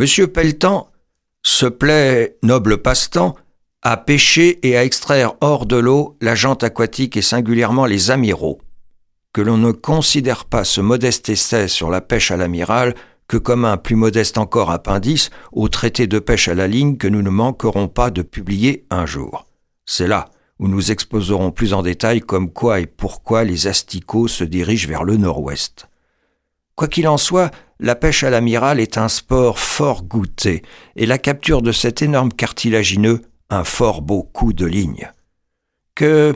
Monsieur Pelletan se plaît, noble passe-temps, à pêcher et à extraire hors de l'eau la jante aquatique et singulièrement les amiraux. Que l'on ne considère pas ce modeste essai sur la pêche à l'amiral que comme un plus modeste encore appendice au traité de pêche à la ligne que nous ne manquerons pas de publier un jour. C'est là où nous exposerons plus en détail comme quoi et pourquoi les asticots se dirigent vers le nord-ouest. Quoi qu'il en soit, la pêche à l'amiral est un sport fort goûté, et la capture de cet énorme cartilagineux un fort beau coup de ligne. Que,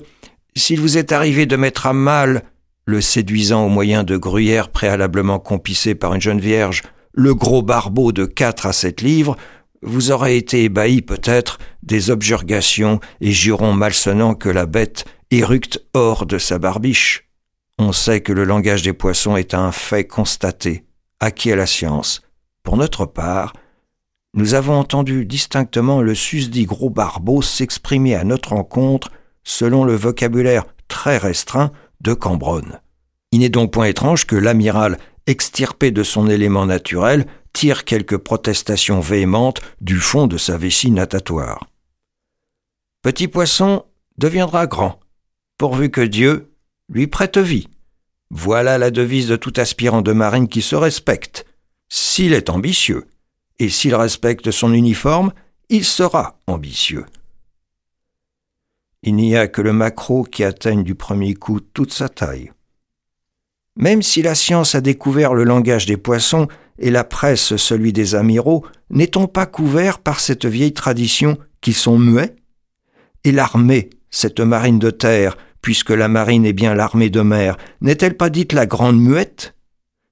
s'il vous est arrivé de mettre à mal le séduisant au moyen de gruyères préalablement compissées par une jeune vierge, le gros barbeau de quatre à sept livres, vous aurez été ébahi peut-être des objurgations et jurons malsonnants que la bête éructe hors de sa barbiche. On sait que le langage des poissons est un fait constaté, acquis à la science. Pour notre part, nous avons entendu distinctement le susdit gros barbeau s'exprimer à notre encontre selon le vocabulaire très restreint de Cambronne. Il n'est donc point étrange que l'amiral, extirpé de son élément naturel, tire quelques protestations véhémentes du fond de sa vessie natatoire. Petit poisson deviendra grand, pourvu que Dieu lui prête vie. Voilà la devise de tout aspirant de marine qui se respecte, s'il est ambitieux, et s'il respecte son uniforme, il sera ambitieux. Il n'y a que le maquereau qui atteigne du premier coup toute sa taille. Même si la science a découvert le langage des poissons et la presse celui des amiraux, n'est-on pas couvert par cette vieille tradition qu'ils sont muets? Et l'armée, cette marine de terre, puisque la marine est bien l'armée de mer, n'est-elle pas dite la grande muette?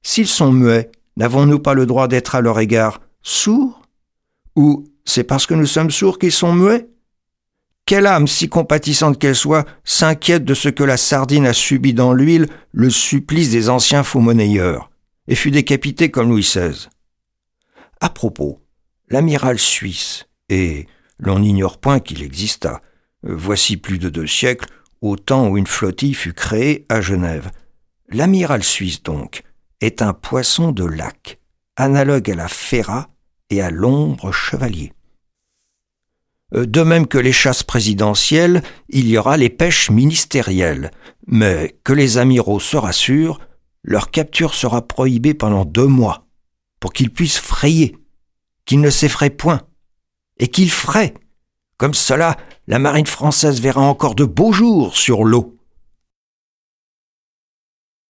S'ils sont muets, n'avons-nous pas le droit d'être à leur égard sourds? Ou c'est parce que nous sommes sourds qu'ils sont muets? Quelle âme, si compatissante qu'elle soit, s'inquiète de ce que la sardine a subi dans l'huile, le supplice des anciens faux-monnayeurs, et fut décapité comme Louis XVI À propos, l'amiral suisse, et l'on n'ignore point qu'il exista, voici plus de deux siècles, au temps où une flottille fut créée à Genève. L'amiral suisse, donc, est un poisson de lac, analogue à la ferra et à l'ombre chevalier. Euh, de même que les chasses présidentielles, il y aura les pêches ministérielles. Mais que les amiraux se rassurent, leur capture sera prohibée pendant deux mois, pour qu'ils puissent frayer, qu'ils ne s'effraient point, et qu'ils fraient. Comme cela, la marine française verra encore de beaux jours sur l'eau.